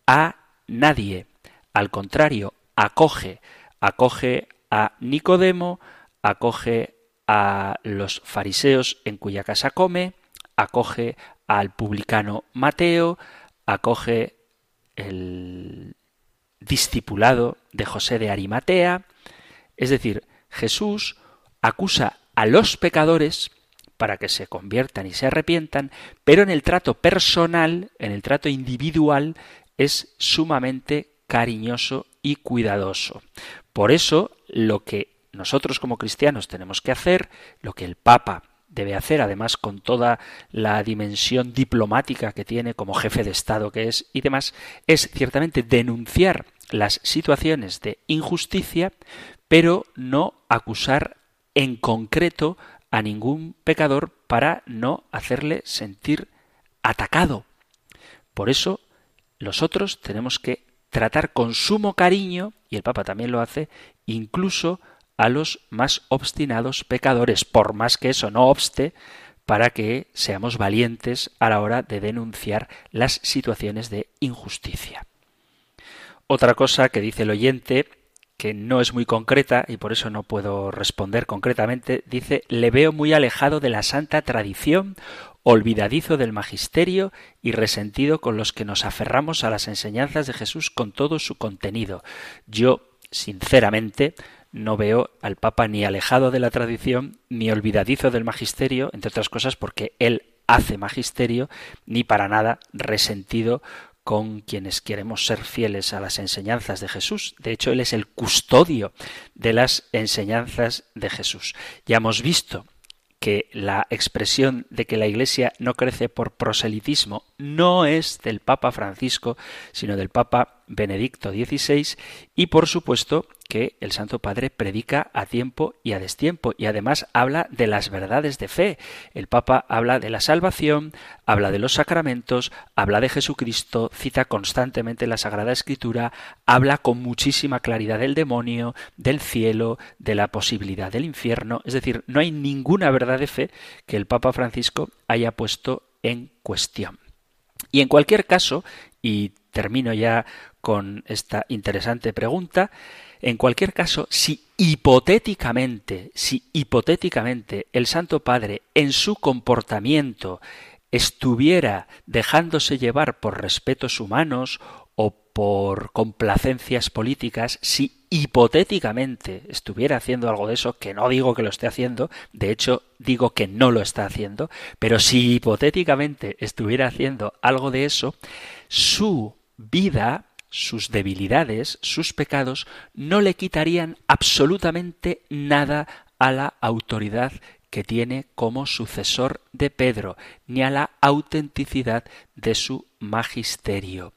a nadie. Al contrario, acoge, acoge a Nicodemo, acoge a los fariseos en cuya casa come, acoge al publicano Mateo, acoge el discipulado de José de Arimatea, es decir, Jesús acusa a los pecadores para que se conviertan y se arrepientan, pero en el trato personal, en el trato individual, es sumamente cariñoso y cuidadoso. Por eso, lo que nosotros como cristianos tenemos que hacer, lo que el Papa debe hacer, además con toda la dimensión diplomática que tiene como jefe de Estado que es y demás, es ciertamente denunciar las situaciones de injusticia, pero no acusar en concreto a ningún pecador para no hacerle sentir atacado. Por eso, nosotros tenemos que tratar con sumo cariño, y el Papa también lo hace, incluso a los más obstinados pecadores, por más que eso no obste para que seamos valientes a la hora de denunciar las situaciones de injusticia. Otra cosa que dice el oyente, que no es muy concreta y por eso no puedo responder concretamente, dice, le veo muy alejado de la santa tradición olvidadizo del magisterio y resentido con los que nos aferramos a las enseñanzas de Jesús con todo su contenido. Yo, sinceramente, no veo al Papa ni alejado de la tradición, ni olvidadizo del magisterio, entre otras cosas porque él hace magisterio, ni para nada resentido con quienes queremos ser fieles a las enseñanzas de Jesús. De hecho, Él es el custodio de las enseñanzas de Jesús. Ya hemos visto que la expresión de que la Iglesia no crece por proselitismo no es del Papa Francisco, sino del Papa Benedicto XVI, y por supuesto que el Santo Padre predica a tiempo y a destiempo y además habla de las verdades de fe. El Papa habla de la salvación, habla de los sacramentos, habla de Jesucristo, cita constantemente la Sagrada Escritura, habla con muchísima claridad del demonio, del cielo, de la posibilidad del infierno. Es decir, no hay ninguna verdad de fe que el Papa Francisco haya puesto en cuestión. Y en cualquier caso, y termino ya con esta interesante pregunta, en cualquier caso, si hipotéticamente, si hipotéticamente el Santo Padre en su comportamiento estuviera dejándose llevar por respetos humanos o por complacencias políticas, si hipotéticamente estuviera haciendo algo de eso, que no digo que lo esté haciendo, de hecho digo que no lo está haciendo, pero si hipotéticamente estuviera haciendo algo de eso, su vida sus debilidades, sus pecados, no le quitarían absolutamente nada a la autoridad que tiene como sucesor de Pedro, ni a la autenticidad de su magisterio.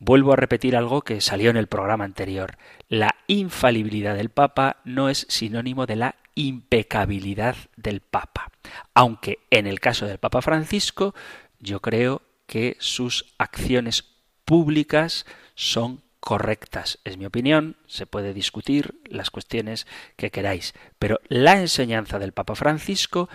Vuelvo a repetir algo que salió en el programa anterior. La infalibilidad del Papa no es sinónimo de la impecabilidad del Papa. Aunque en el caso del Papa Francisco, yo creo que sus acciones públicas son correctas. Es mi opinión, se puede discutir las cuestiones que queráis, pero la enseñanza del Papa Francisco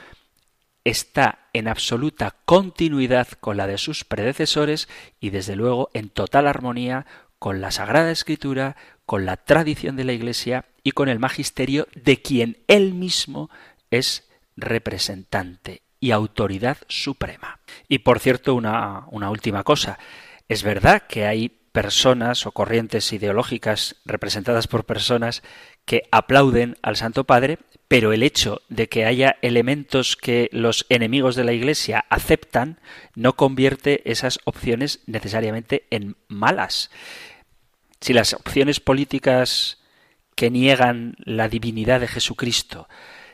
está en absoluta continuidad con la de sus predecesores y desde luego en total armonía con la Sagrada Escritura, con la tradición de la Iglesia y con el magisterio de quien él mismo es representante y autoridad suprema. Y por cierto, una, una última cosa. Es verdad que hay personas o corrientes ideológicas representadas por personas que aplauden al Santo Padre, pero el hecho de que haya elementos que los enemigos de la Iglesia aceptan no convierte esas opciones necesariamente en malas. Si las opciones políticas que niegan la divinidad de Jesucristo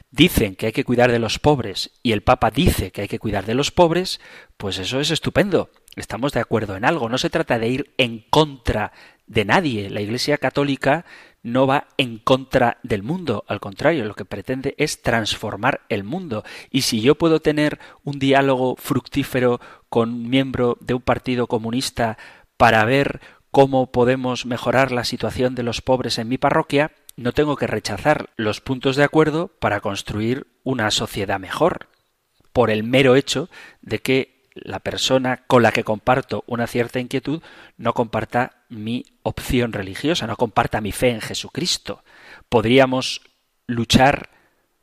dicen que hay que cuidar de los pobres y el Papa dice que hay que cuidar de los pobres, pues eso es estupendo estamos de acuerdo en algo. No se trata de ir en contra de nadie. La Iglesia Católica no va en contra del mundo, al contrario, lo que pretende es transformar el mundo. Y si yo puedo tener un diálogo fructífero con un miembro de un partido comunista para ver cómo podemos mejorar la situación de los pobres en mi parroquia, no tengo que rechazar los puntos de acuerdo para construir una sociedad mejor, por el mero hecho de que la persona con la que comparto una cierta inquietud no comparta mi opción religiosa, no comparta mi fe en Jesucristo. Podríamos luchar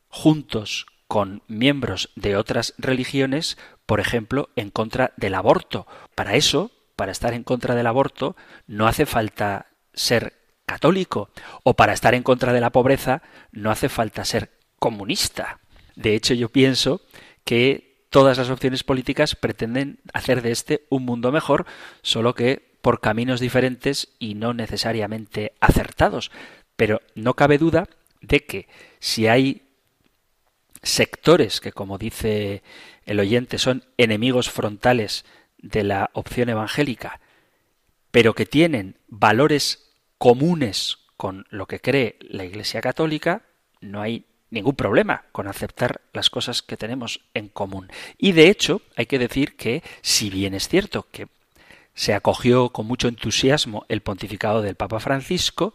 juntos con miembros de otras religiones, por ejemplo, en contra del aborto. Para eso, para estar en contra del aborto, no hace falta ser católico, o para estar en contra de la pobreza, no hace falta ser comunista. De hecho, yo pienso que todas las opciones políticas pretenden hacer de este un mundo mejor, solo que por caminos diferentes y no necesariamente acertados. Pero no cabe duda de que si hay sectores que, como dice el oyente, son enemigos frontales de la opción evangélica, pero que tienen valores comunes con lo que cree la Iglesia Católica, no hay ningún problema con aceptar las cosas que tenemos en común. Y de hecho, hay que decir que, si bien es cierto que se acogió con mucho entusiasmo el pontificado del Papa Francisco,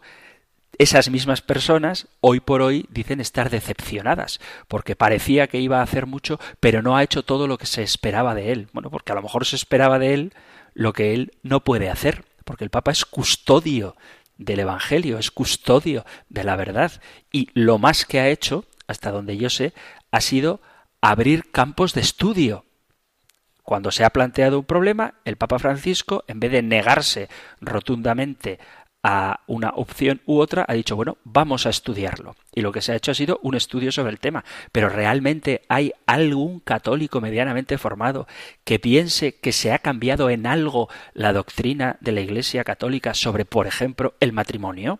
esas mismas personas hoy por hoy dicen estar decepcionadas, porque parecía que iba a hacer mucho, pero no ha hecho todo lo que se esperaba de él. Bueno, porque a lo mejor se esperaba de él lo que él no puede hacer, porque el Papa es custodio del Evangelio, es custodio de la verdad. Y lo más que ha hecho, hasta donde yo sé, ha sido abrir campos de estudio. Cuando se ha planteado un problema, el Papa Francisco, en vez de negarse rotundamente a una opción u otra, ha dicho, bueno, vamos a estudiarlo. Y lo que se ha hecho ha sido un estudio sobre el tema. Pero realmente hay algún católico medianamente formado que piense que se ha cambiado en algo la doctrina de la Iglesia Católica sobre, por ejemplo, el matrimonio.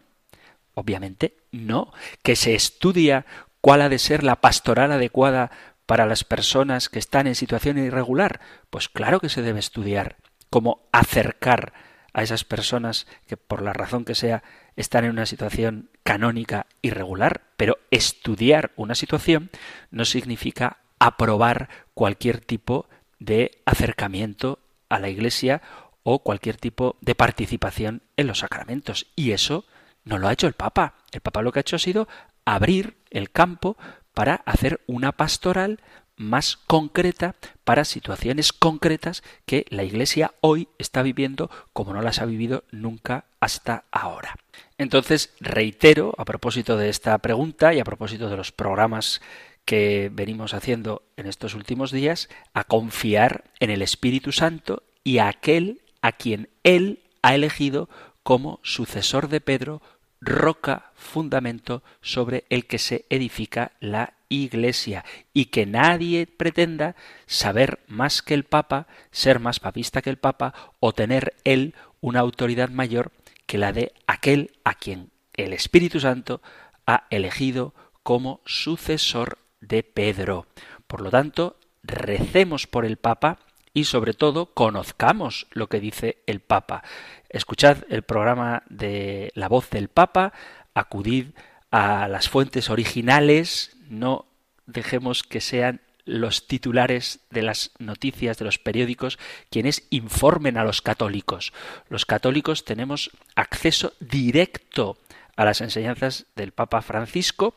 Obviamente no. Que se estudia cuál ha de ser la pastoral adecuada para las personas que están en situación irregular. Pues claro que se debe estudiar cómo acercar a esas personas que por la razón que sea están en una situación canónica y regular, pero estudiar una situación no significa aprobar cualquier tipo de acercamiento a la Iglesia o cualquier tipo de participación en los sacramentos. Y eso no lo ha hecho el Papa. El Papa lo que ha hecho ha sido abrir el campo para hacer una pastoral más concreta para situaciones concretas que la Iglesia hoy está viviendo como no las ha vivido nunca hasta ahora. Entonces, reitero, a propósito de esta pregunta y a propósito de los programas que venimos haciendo en estos últimos días, a confiar en el Espíritu Santo y a aquel a quien Él ha elegido como sucesor de Pedro, roca, fundamento sobre el que se edifica la Iglesia, y que nadie pretenda saber más que el Papa, ser más papista que el Papa, o tener él una autoridad mayor que la de aquel a quien el Espíritu Santo ha elegido como sucesor de Pedro. Por lo tanto, recemos por el Papa y sobre todo conozcamos lo que dice el Papa. Escuchad el programa de La voz del Papa, acudid a las fuentes originales, no dejemos que sean los titulares de las noticias de los periódicos quienes informen a los católicos. Los católicos tenemos acceso directo a las enseñanzas del Papa Francisco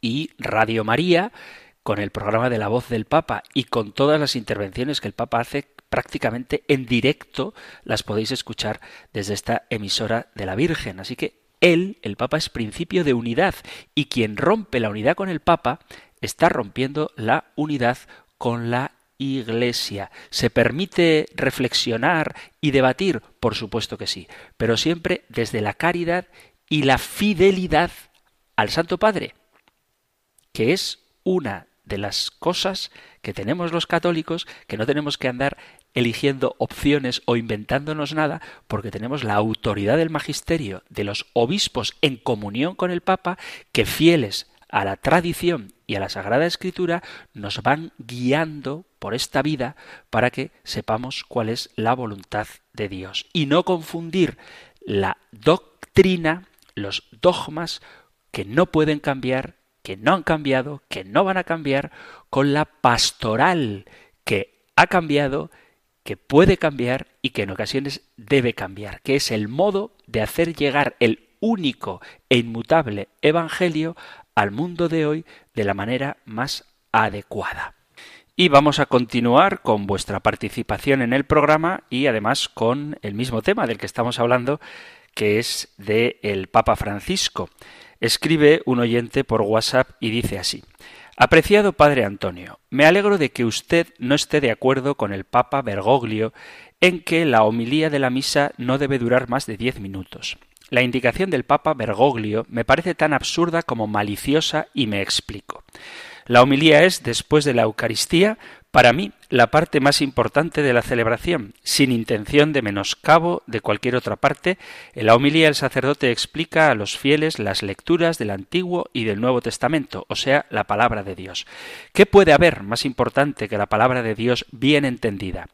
y Radio María con el programa de la voz del Papa y con todas las intervenciones que el Papa hace prácticamente en directo las podéis escuchar desde esta emisora de la Virgen. Así que él, el Papa, es principio de unidad y quien rompe la unidad con el Papa está rompiendo la unidad con la Iglesia. ¿Se permite reflexionar y debatir? Por supuesto que sí, pero siempre desde la caridad y la fidelidad al Santo Padre, que es una de las cosas que tenemos los católicos, que no tenemos que andar eligiendo opciones o inventándonos nada, porque tenemos la autoridad del magisterio, de los obispos en comunión con el Papa, que fieles a la tradición y a la Sagrada Escritura nos van guiando por esta vida para que sepamos cuál es la voluntad de Dios. Y no confundir la doctrina, los dogmas que no pueden cambiar, que no han cambiado, que no van a cambiar, con la pastoral que ha cambiado, que puede cambiar y que en ocasiones debe cambiar, que es el modo de hacer llegar el único e inmutable Evangelio al mundo de hoy de la manera más adecuada. Y vamos a continuar con vuestra participación en el programa y además con el mismo tema del que estamos hablando, que es de el Papa Francisco. Escribe un oyente por WhatsApp y dice así: Apreciado Padre Antonio, me alegro de que usted no esté de acuerdo con el Papa Bergoglio en que la homilía de la misa no debe durar más de diez minutos. La indicación del Papa Bergoglio me parece tan absurda como maliciosa y me explico. La homilía es, después de la Eucaristía, para mí la parte más importante de la celebración, sin intención de menoscabo de cualquier otra parte. En la homilía el sacerdote explica a los fieles las lecturas del Antiguo y del Nuevo Testamento, o sea, la palabra de Dios. ¿Qué puede haber más importante que la palabra de Dios bien entendida?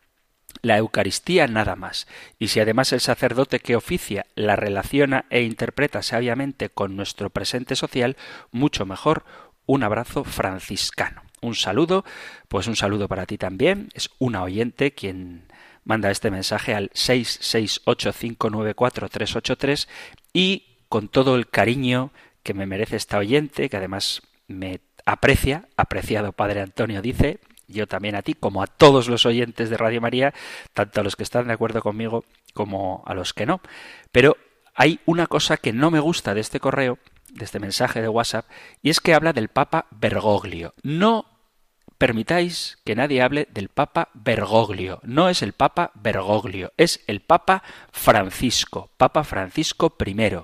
la Eucaristía nada más. Y si además el sacerdote que oficia la relaciona e interpreta sabiamente con nuestro presente social, mucho mejor. Un abrazo franciscano. Un saludo, pues un saludo para ti también. Es una oyente quien manda este mensaje al 668594383 y con todo el cariño que me merece esta oyente, que además me aprecia, apreciado Padre Antonio dice, yo también a ti, como a todos los oyentes de Radio María, tanto a los que están de acuerdo conmigo como a los que no. Pero hay una cosa que no me gusta de este correo, de este mensaje de WhatsApp, y es que habla del Papa Bergoglio. No permitáis que nadie hable del Papa Bergoglio. No es el Papa Bergoglio, es el Papa Francisco, Papa Francisco I.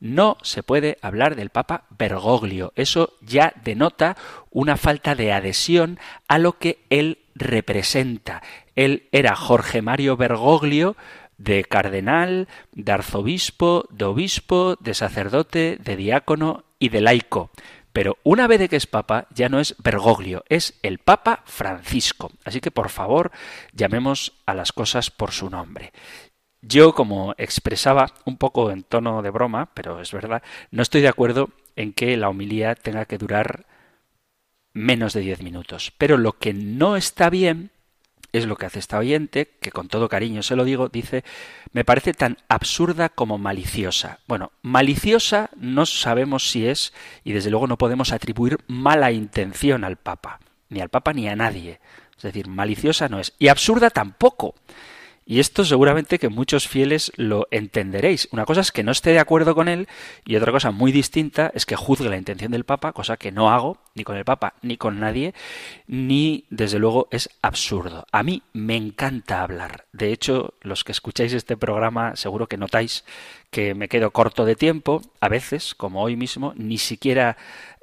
No se puede hablar del Papa Bergoglio. Eso ya denota una falta de adhesión a lo que él representa. Él era Jorge Mario Bergoglio, de cardenal, de arzobispo, de obispo, de sacerdote, de diácono y de laico. Pero una vez de que es papa, ya no es Bergoglio, es el Papa Francisco. Así que por favor, llamemos a las cosas por su nombre. Yo, como expresaba un poco en tono de broma, pero es verdad, no estoy de acuerdo en que la homilía tenga que durar menos de diez minutos. Pero lo que no está bien es lo que hace esta oyente, que con todo cariño se lo digo, dice, me parece tan absurda como maliciosa. Bueno, maliciosa no sabemos si es, y desde luego no podemos atribuir mala intención al Papa, ni al Papa ni a nadie. Es decir, maliciosa no es, y absurda tampoco. Y esto seguramente que muchos fieles lo entenderéis. Una cosa es que no esté de acuerdo con él y otra cosa muy distinta es que juzgue la intención del Papa, cosa que no hago ni con el Papa ni con nadie, ni desde luego es absurdo. A mí me encanta hablar. De hecho, los que escucháis este programa seguro que notáis que me quedo corto de tiempo, a veces, como hoy mismo, ni siquiera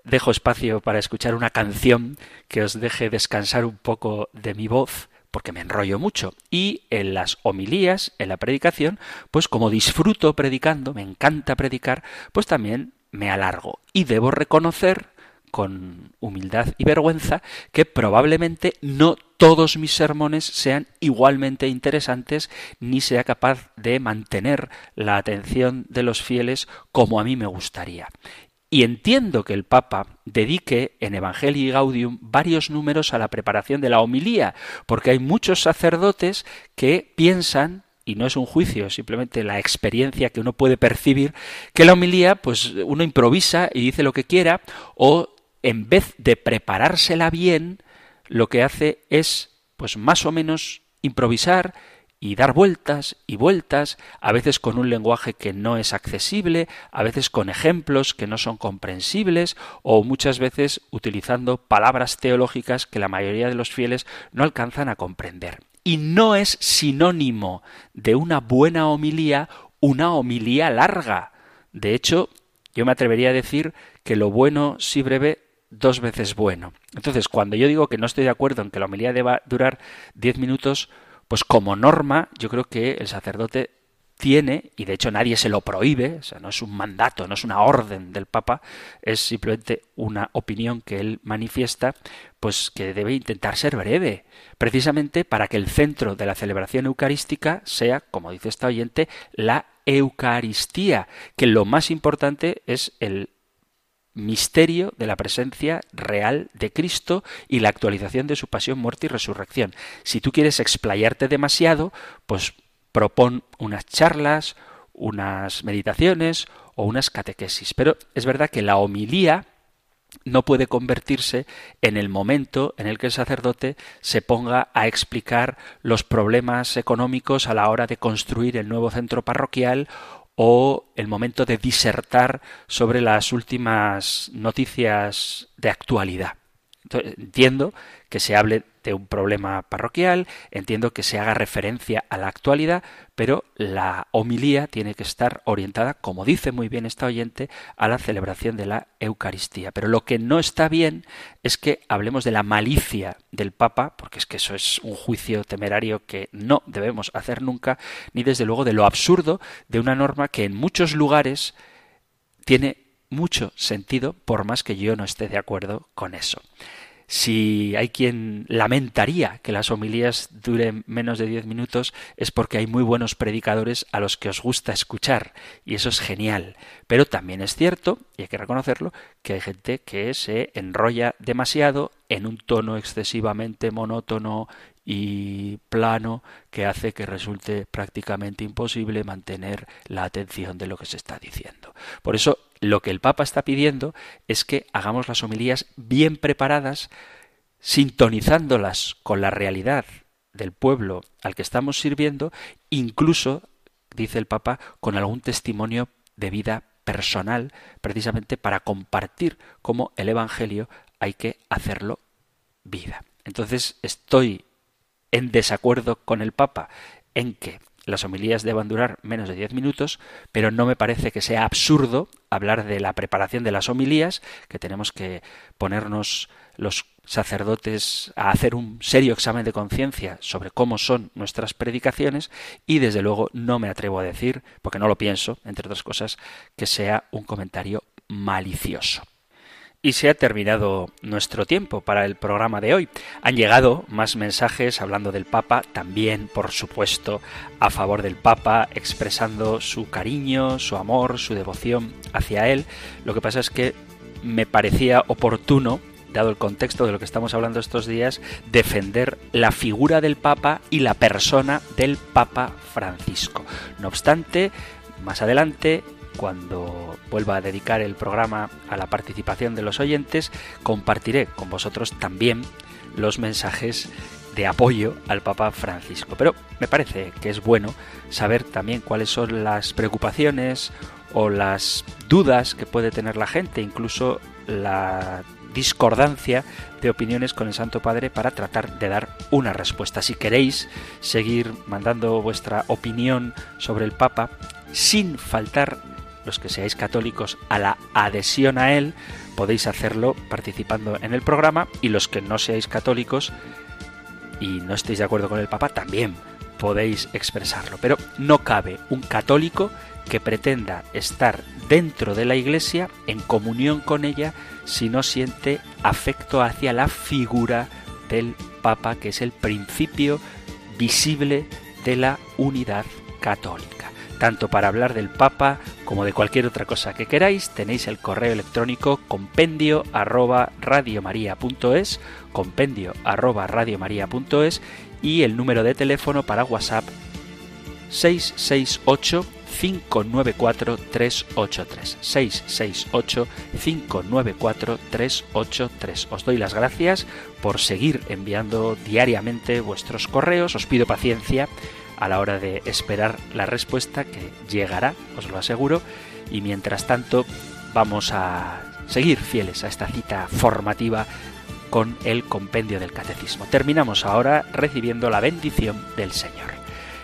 dejo espacio para escuchar una canción que os deje descansar un poco de mi voz porque me enrollo mucho. Y en las homilías, en la predicación, pues como disfruto predicando, me encanta predicar, pues también me alargo. Y debo reconocer con humildad y vergüenza que probablemente no todos mis sermones sean igualmente interesantes ni sea capaz de mantener la atención de los fieles como a mí me gustaría. Y entiendo que el Papa dedique en Evangelii Gaudium varios números a la preparación de la homilía, porque hay muchos sacerdotes que piensan y no es un juicio, simplemente la experiencia que uno puede percibir, que la homilía, pues uno improvisa y dice lo que quiera, o en vez de preparársela bien, lo que hace es, pues más o menos, improvisar y dar vueltas y vueltas, a veces con un lenguaje que no es accesible, a veces con ejemplos que no son comprensibles o muchas veces utilizando palabras teológicas que la mayoría de los fieles no alcanzan a comprender. Y no es sinónimo de una buena homilía una homilía larga. De hecho, yo me atrevería a decir que lo bueno si breve dos veces bueno. Entonces, cuando yo digo que no estoy de acuerdo en que la homilía deba durar diez minutos, pues como norma, yo creo que el sacerdote tiene, y de hecho nadie se lo prohíbe, o sea, no es un mandato, no es una orden del Papa, es simplemente una opinión que él manifiesta, pues que debe intentar ser breve, precisamente para que el centro de la celebración eucarística sea, como dice esta oyente, la Eucaristía, que lo más importante es el misterio de la presencia real de Cristo y la actualización de su pasión, muerte y resurrección. Si tú quieres explayarte demasiado, pues propon unas charlas, unas meditaciones o unas catequesis. Pero es verdad que la homilía no puede convertirse en el momento en el que el sacerdote se ponga a explicar los problemas económicos a la hora de construir el nuevo centro parroquial o el momento de disertar sobre las últimas noticias de actualidad. entiendo que se hable un problema parroquial, entiendo que se haga referencia a la actualidad, pero la homilía tiene que estar orientada, como dice muy bien esta oyente, a la celebración de la Eucaristía. Pero lo que no está bien es que hablemos de la malicia del Papa, porque es que eso es un juicio temerario que no debemos hacer nunca, ni desde luego de lo absurdo de una norma que en muchos lugares tiene mucho sentido, por más que yo no esté de acuerdo con eso. Si hay quien lamentaría que las homilías duren menos de diez minutos es porque hay muy buenos predicadores a los que os gusta escuchar y eso es genial. Pero también es cierto, y hay que reconocerlo, que hay gente que se enrolla demasiado en un tono excesivamente monótono y plano que hace que resulte prácticamente imposible mantener la atención de lo que se está diciendo. Por eso lo que el Papa está pidiendo es que hagamos las homilías bien preparadas, sintonizándolas con la realidad del pueblo al que estamos sirviendo, incluso, dice el Papa, con algún testimonio de vida personal, precisamente para compartir cómo el Evangelio hay que hacerlo vida. Entonces estoy en desacuerdo con el Papa en que las homilías deban durar menos de diez minutos, pero no me parece que sea absurdo hablar de la preparación de las homilías, que tenemos que ponernos los sacerdotes a hacer un serio examen de conciencia sobre cómo son nuestras predicaciones y desde luego no me atrevo a decir, porque no lo pienso, entre otras cosas, que sea un comentario malicioso. Y se ha terminado nuestro tiempo para el programa de hoy. Han llegado más mensajes hablando del Papa, también, por supuesto, a favor del Papa, expresando su cariño, su amor, su devoción hacia él. Lo que pasa es que me parecía oportuno dado el contexto de lo que estamos hablando estos días, defender la figura del Papa y la persona del Papa Francisco. No obstante, más adelante cuando vuelva a dedicar el programa a la participación de los oyentes, compartiré con vosotros también los mensajes de apoyo al Papa Francisco. Pero me parece que es bueno saber también cuáles son las preocupaciones o las dudas que puede tener la gente, incluso la discordancia de opiniones con el Santo Padre para tratar de dar una respuesta. Si queréis seguir mandando vuestra opinión sobre el Papa, sin faltar los que seáis católicos, a la adhesión a él, podéis hacerlo participando en el programa y los que no seáis católicos y no estéis de acuerdo con el Papa, también podéis expresarlo. Pero no cabe un católico que pretenda estar dentro de la Iglesia, en comunión con ella, si no siente afecto hacia la figura del Papa, que es el principio visible de la unidad católica. Tanto para hablar del Papa como de cualquier otra cosa que queráis, tenéis el correo electrónico compendio arroba radiomaria.es, compendio arroba y el número de teléfono para WhatsApp 668 594 383 668 594 383 Os doy las gracias por seguir enviando diariamente vuestros correos, os pido paciencia a la hora de esperar la respuesta que llegará, os lo aseguro, y mientras tanto vamos a seguir fieles a esta cita formativa con el compendio del catecismo. Terminamos ahora recibiendo la bendición del Señor.